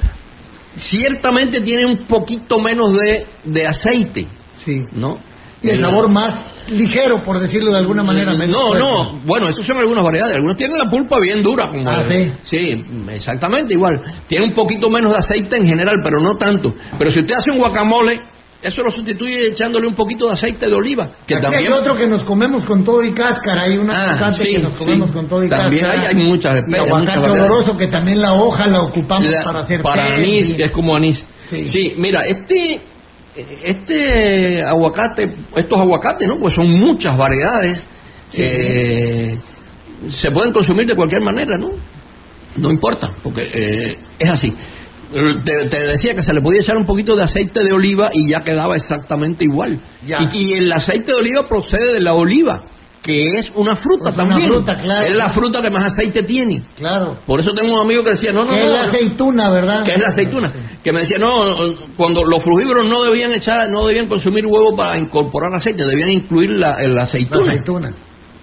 Speaker 3: Ciertamente tiene un poquito menos de, de aceite,
Speaker 2: Sí.
Speaker 3: ¿no?
Speaker 2: Y el sabor más ligero, por decirlo de alguna manera. menos
Speaker 3: No,
Speaker 2: fuerte.
Speaker 3: no, bueno, estos son algunas variedades. Algunos tienen la pulpa bien dura. Como
Speaker 2: Ah, ¿sí?
Speaker 3: Sí, exactamente igual. Tiene un poquito menos de aceite en general, pero no tanto. Pero si usted hace un guacamole, eso lo sustituye echándole un poquito de aceite de oliva. Que
Speaker 2: Aquí
Speaker 3: también...
Speaker 2: hay otro que nos comemos con todo y cáscara. Hay una
Speaker 3: Ah,
Speaker 2: aguacate
Speaker 3: sí,
Speaker 2: que nos comemos
Speaker 3: sí.
Speaker 2: con todo y
Speaker 3: También
Speaker 2: cáscara.
Speaker 3: hay- hay muchas
Speaker 2: Y
Speaker 3: especies,
Speaker 2: aguacate
Speaker 3: muchas variedades.
Speaker 2: oloroso que también la hoja la ocupamos
Speaker 3: La-
Speaker 2: para hacer
Speaker 3: para
Speaker 2: té,
Speaker 3: anís,
Speaker 2: y-
Speaker 3: que es como anís.
Speaker 2: Sí.
Speaker 3: mira, este este aguacate, estos aguacates, ¿no? Pues son muchas variedades. Eh, se pueden consumir de cualquier manera, ¿no? No importa, porque eh, es así. Te, te decía que se le podía echar un poquito de aceite de oliva y ya quedaba exactamente igual.
Speaker 2: Ya.
Speaker 3: Y, y el aceite de oliva procede de la oliva, que es una fruta
Speaker 2: Pues una
Speaker 3: también.
Speaker 2: fruta, claro.
Speaker 3: Es la fruta que más aceite tiene.
Speaker 2: Claro.
Speaker 3: Por eso tengo un amigo que decía, no, no,
Speaker 2: Que es
Speaker 3: no,
Speaker 2: la aceituna, ¿verdad?
Speaker 3: que es la aceituna, que me decía, no, cuando los frugívoros no debían echar, no debían consumir huevo para incorporar aceite, debían incluir la, la
Speaker 2: La
Speaker 3: aceituna.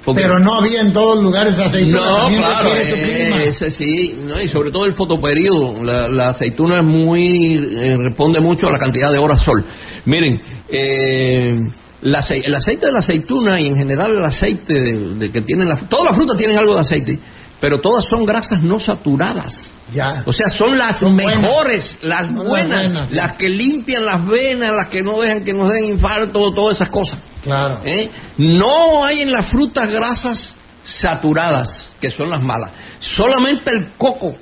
Speaker 3: Porque-
Speaker 2: Pero no había en todos lugares aceituna.
Speaker 3: no, claro, eh, ese sí, no, y sobre todo el fotoperiodo, la, la aceituna es muy, eh, responde mucho a la cantidad de horas sol. Miren, eh, la el aceite de la aceituna y en general el aceite de, de que tienen, la, todas las frutas tienen algo de aceite, pero todas son grasas no saturadas.
Speaker 2: Ya.
Speaker 3: O sea, son las
Speaker 2: Son
Speaker 3: mejores, las
Speaker 2: las
Speaker 3: buenas,
Speaker 2: buenas,
Speaker 3: las que limpian las venas, las que no dejan que nos den infarto, todas esas cosas.
Speaker 2: Claro.
Speaker 3: ¿eh? No hay en las frutas grasas saturadas, que son las malas. Solamente el coco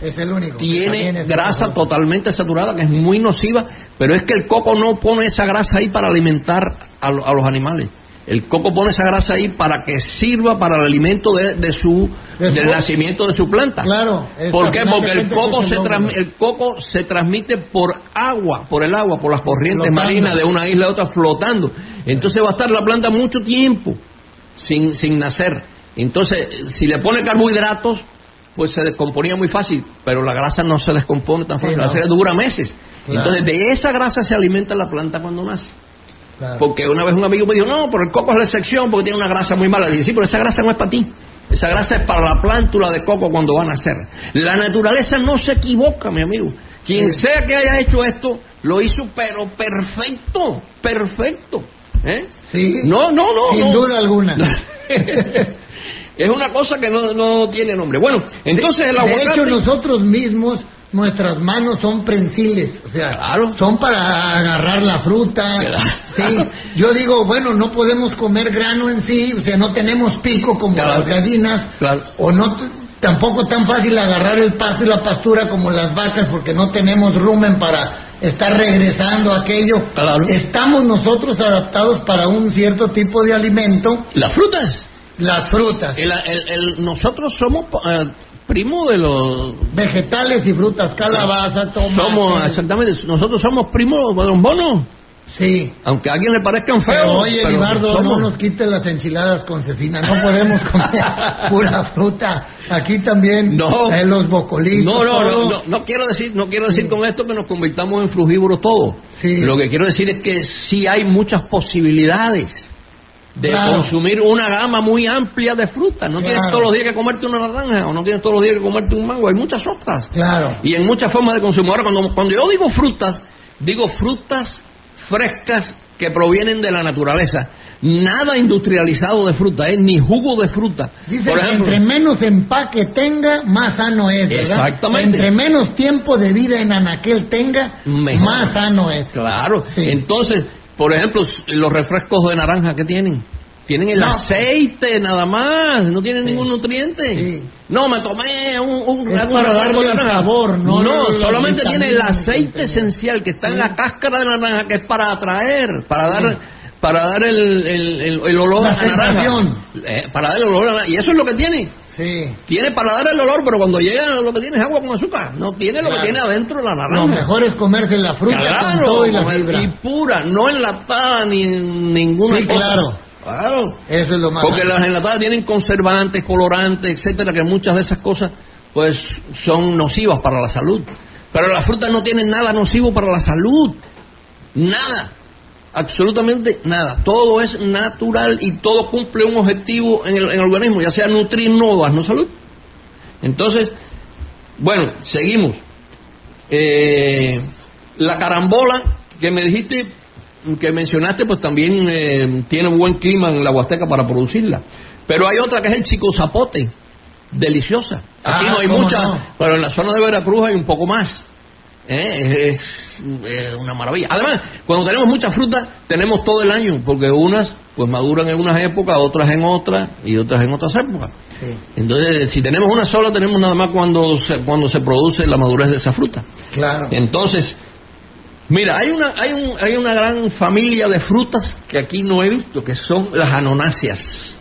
Speaker 2: Es el único.
Speaker 3: tiene grasa totalmente saturada, que es muy nociva, pero es que el coco no pone esa grasa ahí para alimentar a, lo- a los animales. El coco pone esa grasa ahí para que sirva para el alimento de, de su,
Speaker 2: De su-
Speaker 3: del nacimiento de su planta.
Speaker 2: Claro.
Speaker 3: ¿Por qué? Porque el coco, se
Speaker 2: el
Speaker 3: transmi-
Speaker 2: logro.
Speaker 3: el coco se transmite por agua, por el agua, por las corrientes
Speaker 2: Flotando.
Speaker 3: marinas de una isla a otra flotando. Entonces va a estar la planta mucho tiempo sin, sin nacer. Entonces, si le pone carbohidratos, pues se descomponía muy fácil, pero la grasa no se descompone tan
Speaker 2: Sí,
Speaker 3: fácil,
Speaker 2: no.
Speaker 3: la grasa dura meses.
Speaker 2: Claro.
Speaker 3: Entonces, de esa grasa se alimenta la planta cuando nace.
Speaker 2: Claro.
Speaker 3: Porque una vez un amigo me dijo, no, pero el coco es la excepción porque tiene una grasa muy mala. Le dije, sí, pero esa grasa no es para ti. Esa grasa es para la plántula de coco cuando van a nacer. La naturaleza no se equivoca, mi amigo. Quien
Speaker 2: Sí.
Speaker 3: sea que haya hecho esto, lo hizo pero perfecto, perfecto. ¿Eh?
Speaker 2: Sí.
Speaker 3: No, no, no.
Speaker 2: Sin
Speaker 3: no.
Speaker 2: duda alguna. <laughs>
Speaker 3: es una cosa que no, no tiene nombre. Bueno, entonces el
Speaker 2: de
Speaker 3: aguacate...
Speaker 2: hecho, nosotros mismos nuestras manos son prensiles, o sea,
Speaker 3: Claro.
Speaker 2: son para agarrar la fruta.
Speaker 3: Claro.
Speaker 2: Sí, yo digo, bueno, no podemos comer grano en sí, o sea, no tenemos pico como
Speaker 3: Claro.
Speaker 2: las gallinas, o no tampoco tan fácil agarrar el pasto y la pastura como las vacas porque no tenemos rumen para estar regresando a aquello. Estamos nosotros adaptados para un cierto tipo de alimento,
Speaker 3: Las frutas.
Speaker 2: las frutas,
Speaker 3: El- el- el- nosotros somos eh, primos de los...
Speaker 2: vegetales y frutas, calabaza, tomate.
Speaker 3: Somos, exactamente, nosotros somos primos de los monos.
Speaker 2: Sí.
Speaker 3: Aunque a alguien le parezcan feos.
Speaker 2: Pero oye,
Speaker 3: pero
Speaker 2: Libardo,
Speaker 3: somos.
Speaker 2: no nos quite las enchiladas con cecina, no podemos comer <laughs> pura fruta. Aquí también
Speaker 3: No.
Speaker 2: eh, los bocolitos.
Speaker 3: No, no, no, no, no quiero decir, no quiero decir con esto que nos convirtamos en frugívoros todos.
Speaker 2: Sí.
Speaker 3: Lo que quiero decir es que sí hay muchas posibilidades de
Speaker 2: Claro.
Speaker 3: consumir una gama muy amplia de frutas. No tienes todos los días que comerte una naranja o no tienes todos los días que comerte un mango. Hay muchas otras.
Speaker 2: Claro.
Speaker 3: Y en muchas formas de consumo. Ahora, cuando, cuando yo digo frutas, digo frutas frescas que provienen de la naturaleza. Nada industrializado de fruta, ¿eh? ni jugo de fruta.
Speaker 2: Dice
Speaker 3: Por
Speaker 2: que entre menos empaque tenga, más sano es, ¿verdad?
Speaker 3: Exactamente.
Speaker 2: Entre menos tiempo de vida en anaquel tenga,
Speaker 3: Mejor.
Speaker 2: más sano es.
Speaker 3: Claro.
Speaker 2: Sí.
Speaker 3: Entonces, por ejemplo, los refrescos de naranja que tienen. Tienen el
Speaker 2: No.
Speaker 3: aceite nada más, no tienen ningún nutriente.
Speaker 2: Sí.
Speaker 3: No, me tomé un, un,
Speaker 2: Es para darle el sabor, no
Speaker 3: No, solamente tiene el aceite esencial que está en la cáscara de la naranja, que es para atraer, para dar, para dar el, el, olor
Speaker 2: La
Speaker 3: a naranja. Eh, para dar el olor a la naranja. Y eso es lo que tiene.
Speaker 2: Sí.
Speaker 3: Tiene para dar el olor, pero cuando llega lo que tiene es agua con azúcar. No tiene lo que tiene adentro la naranja.
Speaker 2: Lo mejor es comerse la fruta
Speaker 3: Claro,
Speaker 2: con todo y la fibra.
Speaker 3: y pura, no enlatada ni en ninguna
Speaker 2: Sí,
Speaker 3: cosa.
Speaker 2: claro.
Speaker 3: Claro.
Speaker 2: Eso es lo más
Speaker 3: Porque las enlatadas tienen conservantes, colorantes, etcétera, que muchas de esas cosas pues son nocivas para la salud. Pero las frutas no tienen nada nocivo para la salud. Nada. Absolutamente nada. Todo es natural y todo cumple un objetivo en el, en el organismo, ya sea nutrir, no darnos salud. Entonces, bueno, seguimos. Eh, la carambola que me dijiste, que mencionaste, pues también eh, tiene buen clima en la Huasteca para producirla. Pero hay otra que es el chico zapote, deliciosa. Aquí
Speaker 2: Ah,
Speaker 3: no hay
Speaker 2: ¿cómo
Speaker 3: mucha,
Speaker 2: no?
Speaker 3: pero en la zona de Veracruz hay un poco más. ¿Eh? Es, es una maravilla. Además, cuando tenemos mucha fruta, tenemos todo el año, porque unas pues maduran en unas épocas, otras en otras y otras en otras épocas.
Speaker 2: Sí,
Speaker 3: Entonces, si tenemos una sola, tenemos nada más cuando se, cuando se produce la madurez de esa fruta.
Speaker 2: claro.
Speaker 3: Entonces, mira, hay una, hay, un, hay una gran familia de frutas que aquí no he visto, que son las anonáceas.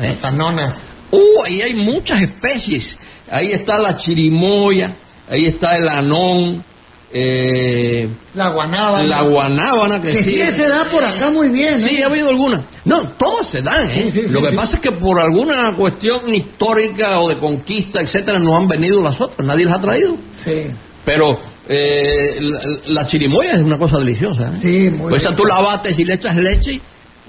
Speaker 3: ¿Eh?
Speaker 2: Las anonas.
Speaker 3: Uh, ahí hay muchas especies. Ahí está la chirimoya, ahí está el anón, eh,
Speaker 2: La guanábana.
Speaker 3: la guanábana, que,
Speaker 2: Que sí se da por acá muy bien,
Speaker 3: Sí,
Speaker 2: ¿eh?
Speaker 3: ha habido algunas. No, todas se dan, ¿eh?
Speaker 2: Sí, sí,
Speaker 3: Lo que pasa es que por alguna cuestión histórica o de conquista, etcétera, no han venido las otras, nadie las ha traído.
Speaker 2: Sí.
Speaker 3: Pero eh, la, la chirimoya es una cosa deliciosa. ¿eh?
Speaker 2: Sí, muy
Speaker 3: Pues esa tú la bates y le echas leche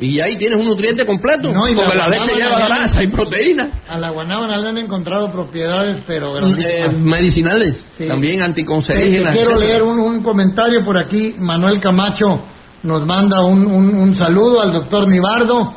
Speaker 3: y ahí tienes un nutriente completo.
Speaker 2: No, y la
Speaker 3: porque la, leche lleva grasa y proteína.
Speaker 2: A la guanábana le han encontrado propiedades, pero
Speaker 3: Eh, medicinales,
Speaker 2: Sí.
Speaker 3: también anticancerígenas.
Speaker 2: quiero leer un, un comentario por aquí. Manuel Camacho nos manda un, un- un saludo al doctor Nibardo.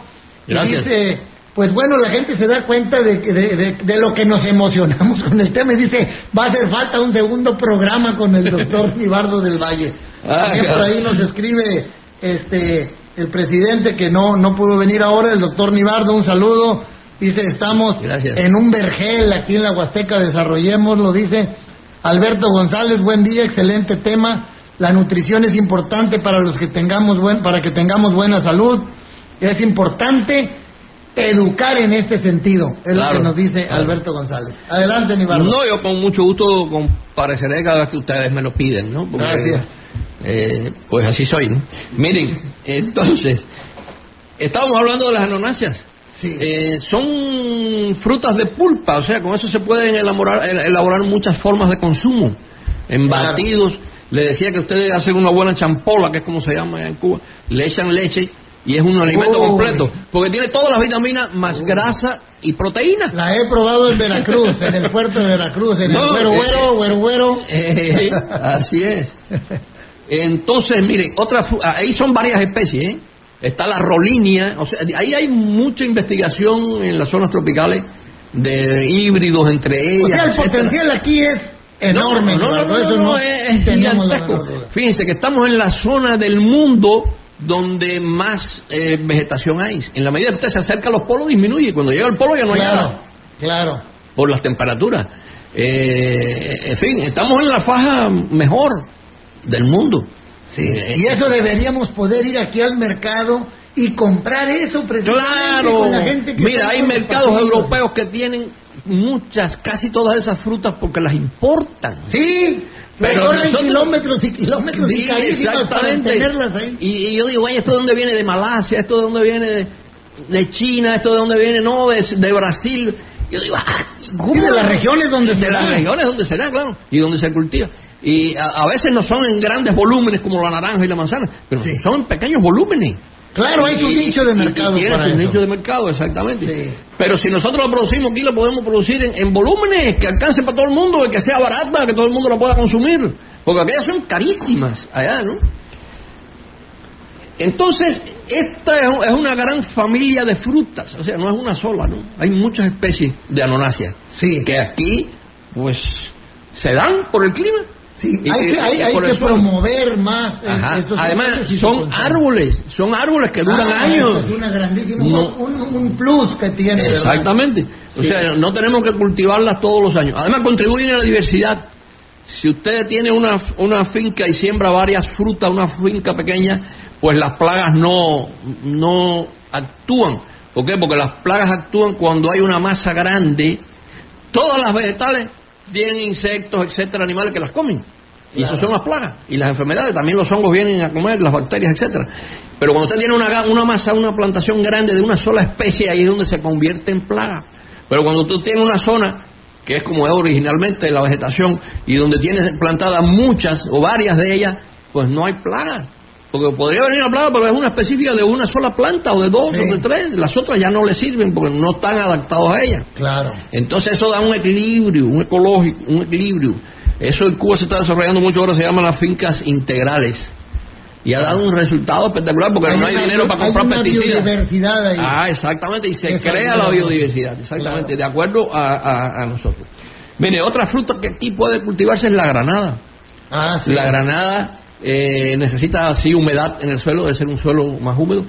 Speaker 2: Y
Speaker 3: Gracias.
Speaker 2: dice, pues bueno, la gente se da cuenta de, que- de, de- de lo que nos emocionamos <laughs> con el tema y dice, va a hacer falta un segundo programa con el <laughs> doctor Nibardo del Valle.
Speaker 3: Ah,
Speaker 2: También por ahí nos escribe este el presidente que no, no pudo venir ahora, el doctor Nibardo, un saludo. Dice, estamos
Speaker 3: Gracias.
Speaker 2: en un vergel aquí en la Huasteca, desarrollémoslo, dice. Alberto González, buen día, excelente tema. La nutrición es importante para los que tengamos buen, para que tengamos buena salud. Es importante educar en este sentido, es
Speaker 3: Claro,
Speaker 2: lo que nos dice
Speaker 3: claro.
Speaker 2: Alberto González. Adelante, Nibardo.
Speaker 3: No, yo con mucho gusto compareceré cada vez que ustedes me lo piden, ¿no? Porque,
Speaker 2: Gracias.
Speaker 3: Eh, pues así soy, ¿no? Miren, entonces, estábamos hablando de las anonáceas.
Speaker 2: Sí.
Speaker 3: Eh, son frutas de pulpa, o sea, con eso se pueden elaborar, el- elaborar muchas formas de consumo. En
Speaker 2: Claro.
Speaker 3: batidos, le decía que ustedes hacen una buena champola, que es como se llama allá en Cuba, le echan leche y es un alimento
Speaker 2: Uy.
Speaker 3: completo, porque tiene todas las vitaminas más grasa y proteína.
Speaker 2: La he probado en Veracruz, en el puerto de Veracruz, en
Speaker 3: No,
Speaker 2: el güero,
Speaker 3: eh,
Speaker 2: güero, güero, güero.
Speaker 3: Eh, así es. <laughs> Entonces, miren, otra fru- ahí son varias especies, ¿eh? Está la rolinia, o sea, ahí hay mucha investigación en las zonas tropicales de híbridos entre
Speaker 2: O
Speaker 3: ellas.
Speaker 2: sea, el
Speaker 3: etcétera.
Speaker 2: potencial aquí es enorme.
Speaker 3: No, no, no,
Speaker 2: eso
Speaker 3: no, es, gigantesco. Fíjense que estamos en la zona del mundo donde más eh, vegetación hay. En la medida que usted se acerca a los polos, disminuye. Cuando llega al polo ya no hay nada
Speaker 2: claro.
Speaker 3: por las temperaturas. Eh, en fin, estamos en la faja mejor del mundo. Eh,
Speaker 2: Y eso deberíamos poder ir aquí al mercado y comprar eso precisamente
Speaker 3: Claro,
Speaker 2: con la gente que
Speaker 3: mira, hay mercados europeos que tienen muchas, casi todas esas frutas porque las importan.
Speaker 2: Sí,
Speaker 3: Pero nosotros-
Speaker 2: kilómetros y kilómetros y
Speaker 3: Sí,
Speaker 2: carísimas para tenerlas ahí.
Speaker 3: Y, y yo digo, "Ay, ¿esto de dónde viene? De Malasia, ¿esto de dónde viene? De, de China, ¿esto de dónde viene? No, de, de Brasil. Yo digo, ah,
Speaker 2: de las regiones donde
Speaker 3: de
Speaker 2: se
Speaker 3: las
Speaker 2: da.
Speaker 3: regiones donde se da, claro, y donde se cultiva. Y a, a veces no son en grandes volúmenes como la naranja y la manzana, pero
Speaker 2: Sí.
Speaker 3: son en pequeños volúmenes.
Speaker 2: Claro, hay su nicho de mercado
Speaker 3: tiene su nicho de mercado, exactamente.
Speaker 2: Sí.
Speaker 3: Pero si nosotros lo producimos aquí, lo podemos producir en, en volúmenes que alcance para todo el mundo, y que sea barata, que todo el mundo lo pueda consumir. Porque aquellas son carísimas allá, ¿no? Entonces, esta es, una gran familia de frutas, o sea, no es una sola, ¿no? Hay muchas especies de anonasia
Speaker 2: Sí.
Speaker 3: que aquí, pues, se dan por el clima.
Speaker 2: Sí, hay, que, hay, hay que promover más. eh,
Speaker 3: Ajá.
Speaker 2: estos
Speaker 3: Además, son árboles, son árboles que duran
Speaker 2: Ah,
Speaker 3: años.
Speaker 2: Es una grandísima,
Speaker 3: No.
Speaker 2: un, un plus que tiene. ¿verdad?
Speaker 3: Exactamente. O
Speaker 2: Sí.
Speaker 3: sea, no tenemos que cultivarlas todos los años. Además, contribuyen a la diversidad. Si usted tiene una, una finca y siembra varias frutas, una finca pequeña, pues las plagas no, no actúan. ¿Por qué? Porque las plagas actúan cuando hay una masa grande. Todas las vegetales tienen insectos, etcétera, animales que las comen. Y esas son las plagas. Y las enfermedades, también los hongos vienen a comer, las bacterias, etcétera. Pero cuando usted tiene una, una masa, una plantación grande de una sola especie, ahí es donde se convierte en plaga. Pero cuando usted tiene una zona, que es como es originalmente la vegetación, y donde tiene plantadas muchas o varias de ellas, pues no hay plaga. Porque podría venir la plaga, pero es una específica de una sola planta, o de dos,
Speaker 2: Sí.
Speaker 3: o de tres. Las otras ya no le sirven porque no están adaptados a ellas.
Speaker 2: Claro.
Speaker 3: Entonces eso da un equilibrio, un ecológico, un equilibrio. Eso en Cuba se está desarrollando mucho ahora, se llaman las fincas integrales. Y ha dado un resultado espectacular porque no hay
Speaker 2: una-
Speaker 3: dinero para
Speaker 2: hay
Speaker 3: comprar
Speaker 2: una
Speaker 3: pesticidas.
Speaker 2: biodiversidad ahí.
Speaker 3: Ah, exactamente, y se crea la
Speaker 2: la-
Speaker 3: biodiversidad, exactamente,
Speaker 2: Claro.
Speaker 3: de acuerdo a, a- a nosotros. Mire, otra fruta que aquí puede cultivarse es la granada.
Speaker 2: Ah, sí.
Speaker 3: La granada eh, necesita así humedad en el suelo, debe ser un suelo más húmedo,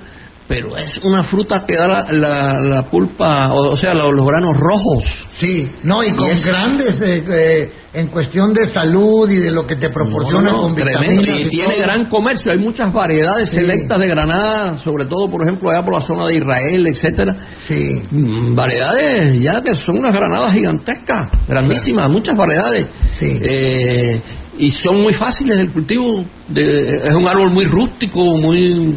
Speaker 3: pero es una fruta que da la, la- la pulpa, o, o sea, los, los granos rojos.
Speaker 2: Sí, no, y con grandes eh, eh, en cuestión de salud y de lo que te proporciona
Speaker 3: No, no,
Speaker 2: con
Speaker 3: tremendo.
Speaker 2: vitaminas.
Speaker 3: Y tiene
Speaker 2: todo.
Speaker 3: gran comercio, hay muchas variedades
Speaker 2: Sí.
Speaker 3: selectas de granada, sobre todo, por ejemplo, allá por la zona de Israel, etcétera.
Speaker 2: Sí.
Speaker 3: Mm, variedades ya que son unas granadas gigantescas, grandísimas, muchas variedades.
Speaker 2: Sí.
Speaker 3: Eh, y son muy fáciles del cultivo. de- es un árbol muy rústico, muy.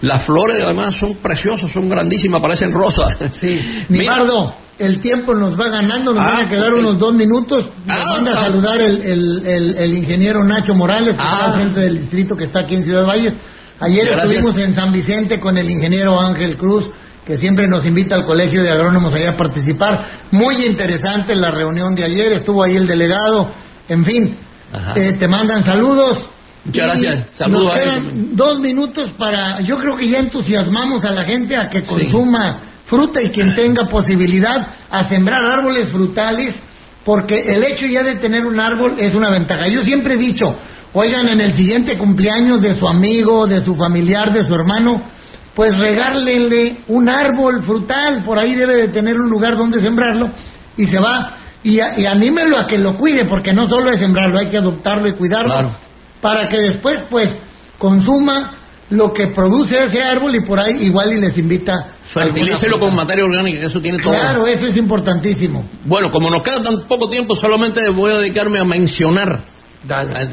Speaker 3: Las flores además son preciosas, son grandísimas, parecen rosas.
Speaker 2: Sí. <laughs> Nibardo, el tiempo nos va ganando, nos
Speaker 3: Ah,
Speaker 2: van a quedar unos dos minutos. Nos
Speaker 3: Ah,
Speaker 2: manda a
Speaker 3: ah.
Speaker 2: saludar el, el, el, el ingeniero Nacho Morales, que
Speaker 3: Ah.
Speaker 2: está al frente del distrito que está aquí en Ciudad Valles. Ayer
Speaker 3: Gracias.
Speaker 2: estuvimos en San Vicente con el ingeniero Ángel Cruz, que siempre nos invita al Colegio de Agrónomos allá a participar. Muy interesante la reunión de ayer, estuvo ahí el delegado, en fin. Eh, te mandan saludos.
Speaker 3: Muchas gracias. Saludos
Speaker 2: Nos quedan dos minutos para. Yo creo que ya entusiasmamos a la gente a que consuma fruta y quien tenga posibilidad a sembrar árboles frutales, porque el hecho ya de tener un árbol es una ventaja. Yo siempre he dicho, oigan, en el siguiente cumpleaños de su amigo, de su familiar, de su hermano, pues regárlele un árbol frutal, por ahí debe de tener un lugar donde sembrarlo y se va. Y, a- y anímelo a que lo cuide, porque no solo es sembrarlo, hay que adoptarlo y cuidarlo
Speaker 3: Claro.
Speaker 2: para que después pues consuma lo que produce ese árbol y por ahí igual y les invita
Speaker 3: Fertilícelo con materia orgánica, que eso tiene todo.
Speaker 2: Claro, eso es importantísimo.
Speaker 3: Bueno, como nos queda tan poco tiempo, solamente voy a dedicarme a mencionar,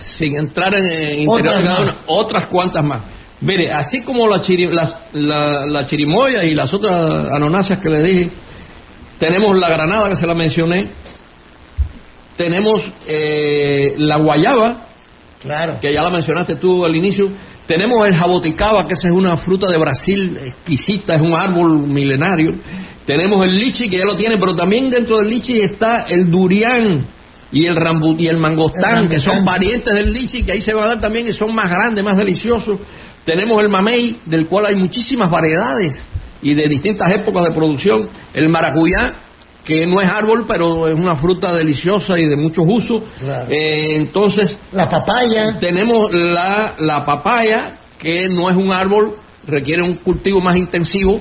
Speaker 3: sin entrar en, en interior
Speaker 2: Otras
Speaker 3: cada una, otras cuantas más. Mire, así como la, chiri- las- la, la chirimoya y las otras anonáceas que le dije, tenemos la granada que se la mencioné, tenemos eh, la guayaba,
Speaker 2: Claro.
Speaker 3: que ya la mencionaste tú al inicio. Tenemos el jaboticaba, que esa es una fruta de Brasil exquisita, es un árbol milenario. Tenemos el lichi, que ya lo tiene, pero también dentro del lichi está el durián y el rambu y el mangostán,
Speaker 2: El
Speaker 3: que son parientes del lichi, que ahí se va a dar también y son más grandes, más deliciosos. Tenemos el mamey, del cual hay muchísimas variedades y de distintas épocas de producción. El maracuyá, que no es árbol, pero es una fruta deliciosa y de muchos usos.
Speaker 2: Claro.
Speaker 3: Eh, entonces,
Speaker 2: La papaya.
Speaker 3: tenemos la, la papaya, que no es un árbol, requiere un cultivo más intensivo,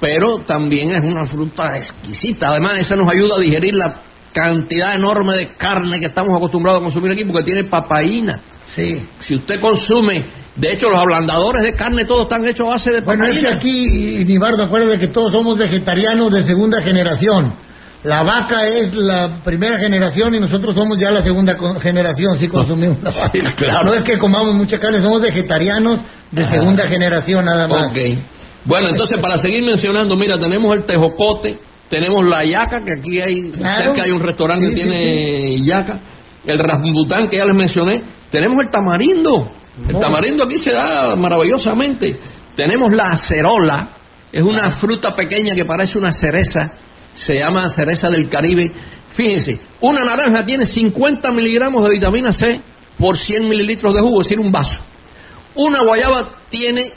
Speaker 3: pero también es una fruta exquisita. Además, esa nos ayuda a digerir la cantidad enorme de carne que estamos acostumbrados a consumir aquí, porque tiene papaína.
Speaker 2: Sí.
Speaker 3: Si usted consume, de hecho, los ablandadores de carne todos están hechos a base de
Speaker 2: Bueno, es que aquí, Nibardo, acuérdate que todos somos vegetarianos de segunda generación. La vaca es la primera generación y nosotros somos ya la segunda generación, si consumimos la <laughs> vaca.
Speaker 3: Sí, claro.
Speaker 2: No es que comamos mucha carne, somos vegetarianos de segunda generación nada más.
Speaker 3: Ok. Bueno, entonces para seguir mencionando, mira, tenemos el tejocote, tenemos la yaca, que aquí hay,
Speaker 2: Claro.
Speaker 3: cerca hay un restaurante
Speaker 2: Sí,
Speaker 3: que
Speaker 2: sí,
Speaker 3: tiene yaca, el rambután que ya les mencioné, tenemos el tamarindo, el
Speaker 2: Oh.
Speaker 3: tamarindo aquí se da maravillosamente, tenemos la acerola, es una fruta pequeña que parece una cereza, se llama cereza del Caribe. Fíjense, una naranja tiene 50 miligramos de vitamina C por 100 mililitros de jugo, es decir, un vaso. Una guayaba tiene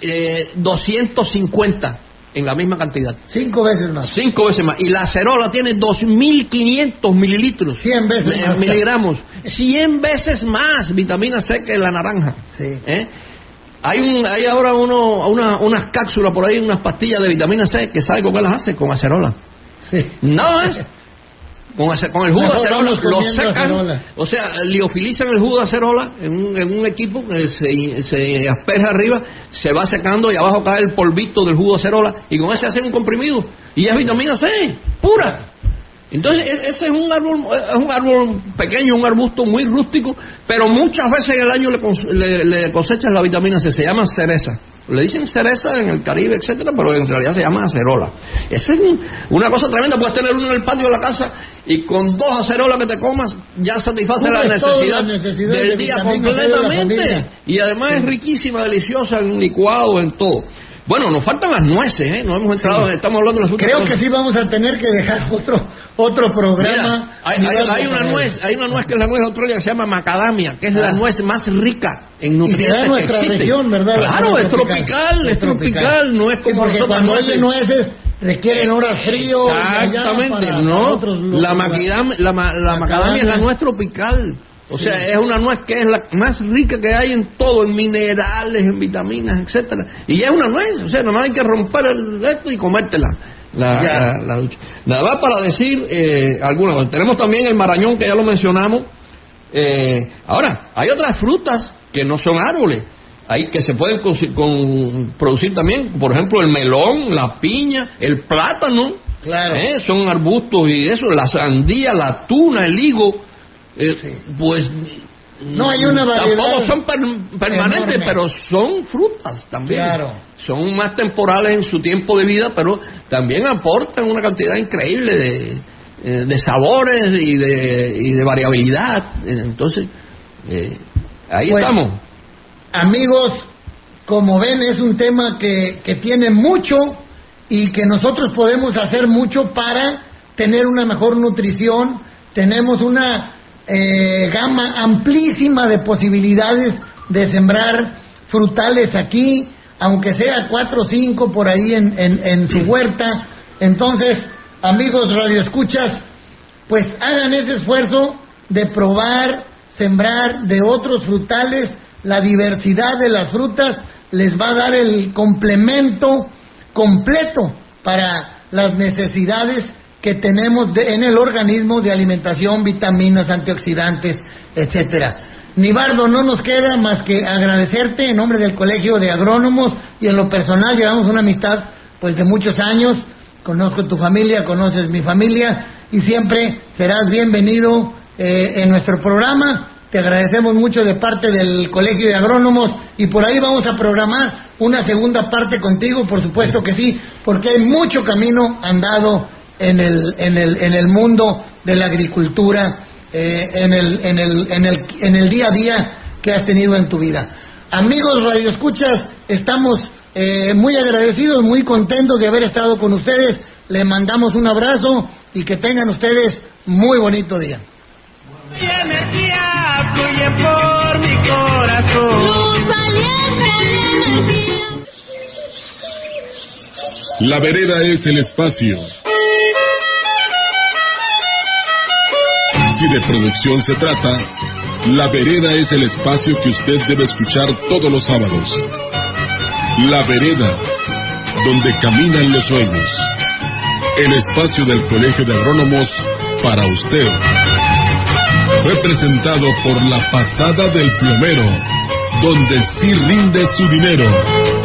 Speaker 3: eh, 250 en la misma cantidad.
Speaker 2: Cinco veces más.
Speaker 3: Cinco veces más. Y la acerola tiene 2.500 mililitros.
Speaker 2: 100 veces
Speaker 3: eh,
Speaker 2: más.
Speaker 3: Miligramos. 100 veces más vitamina C que la naranja.
Speaker 2: Sí.
Speaker 3: ¿Eh? Hay, un, hay ahora uno, una, unas cápsulas por ahí, unas pastillas de vitamina C que sabe con qué las hace, con acerola.
Speaker 2: Sí.
Speaker 3: No es. Con, el jugo
Speaker 2: Mejor
Speaker 3: de acerola lo secan,
Speaker 2: acerola.
Speaker 3: o sea, liofilizan el jugo de acerola en un, en un equipo que se, se asperja arriba, se va secando y abajo cae el polvito del jugo de acerola y con ese hacen un comprimido y es vitamina C, pura. Entonces, e- ese es un árbol, es un árbol pequeño, un arbusto muy rústico, pero muchas veces en el año le, le- le cosechas la vitamina C, se llama cereza. Le dicen cereza en el Caribe, etcétera, pero en realidad se llama acerola. Esa es un- una cosa tremenda, puedes tener uno en el patio de la casa y con dos acerolas que te comas ya satisface la necesidad
Speaker 2: las necesidades
Speaker 3: del
Speaker 2: de
Speaker 3: día
Speaker 2: de
Speaker 3: completamente. Y además es riquísima, deliciosa en licuado, en todo. Bueno, nos faltan las nueces, ¿eh? No hemos entrado, estamos hablando de las
Speaker 2: Creo
Speaker 3: cosas.
Speaker 2: que sí vamos a tener que dejar otro otro programa.
Speaker 3: Mira, hay, hay- hay una nuez, hay una nuez que es la nuez de Australia que se llama macadamia, que es
Speaker 2: Ah.
Speaker 3: la nuez más rica en
Speaker 2: Y
Speaker 3: nutrientes
Speaker 2: será
Speaker 3: que
Speaker 2: nuestra
Speaker 3: existe.
Speaker 2: región, ¿verdad? La
Speaker 3: Claro, es tropical, es tropical, no es
Speaker 2: Sí,
Speaker 3: como
Speaker 2: porque
Speaker 3: nosotros,
Speaker 2: cuando hay
Speaker 3: es-
Speaker 2: nueces requieren horas frío. y
Speaker 3: Exactamente,
Speaker 2: para-
Speaker 3: no.
Speaker 2: para
Speaker 3: la, la, ma- la macadamia es la nuez tropical. O sea, es una nuez que es la más rica que hay en todo, en minerales, en vitaminas, etcétera. Y es una nuez, o sea, nada más hay que romper el esto y comértela. La,
Speaker 2: Ya.
Speaker 3: la- la ducha. Nada más para decir eh, algunas cosas. Tenemos también el marañón, que ya lo mencionamos. Eh, ahora, hay otras frutas que no son árboles. Hay que se pueden con- producir también, por ejemplo, el melón, la piña, el plátano.
Speaker 2: Claro.
Speaker 3: ¿eh? Son arbustos y eso, la sandía, la tuna, el higo. Eh,
Speaker 2: Sí.
Speaker 3: Pues.
Speaker 2: No, hay una variedad
Speaker 3: Tampoco son per- permanentes,
Speaker 2: enorme.
Speaker 3: pero son frutas también.
Speaker 2: Claro.
Speaker 3: Son más temporales en su tiempo de vida, pero también aportan una cantidad increíble de, eh, de sabores y de, y de variabilidad. Entonces, eh, ahí
Speaker 2: Pues,
Speaker 3: estamos.
Speaker 2: Amigos, como ven, es un tema que, que tiene mucho y que nosotros podemos hacer mucho para tener una mejor nutrición. Tenemos una eh, gama amplísima de posibilidades de sembrar frutales aquí, aunque sea cuatro o cinco por ahí en, en, en su huerta. Entonces, amigos radioescuchas, pues hagan ese esfuerzo de probar, sembrar de otros frutales, la diversidad de las frutas les va a dar el complemento completo para las necesidades que tenemos de- en el organismo de alimentación, vitaminas, antioxidantes, etcétera. Nibardo, no nos queda más que agradecerte en nombre del Colegio de Agrónomos y en lo personal llevamos una amistad pues de muchos años. Conozco tu familia, conoces mi familia y siempre serás bienvenido eh, en nuestro programa. Te agradecemos mucho de parte del Colegio de Agrónomos y por ahí vamos a programar una segunda parte contigo, por supuesto que sí, porque hay mucho camino andado en el, en el, en el mundo de la agricultura, eh, en, el, en, el, en, el, en el día a día que has tenido en tu vida. Amigos radioescuchas, estamos eh, muy agradecidos, muy contentos de haber estado con ustedes. Les mandamos un abrazo y que tengan ustedes muy bonito día.
Speaker 6: Y energía fluye por mi corazón.
Speaker 5: Luz valiente energía.
Speaker 1: La vereda es el espacio. Si de producción se trata, La Vereda es el espacio que usted debe escuchar todos los sábados. La Vereda, donde caminan los sueños. El espacio del Colegio de Agrónomos para usted. Fue presentado por la pasada del plomero, donde sí rinde su dinero.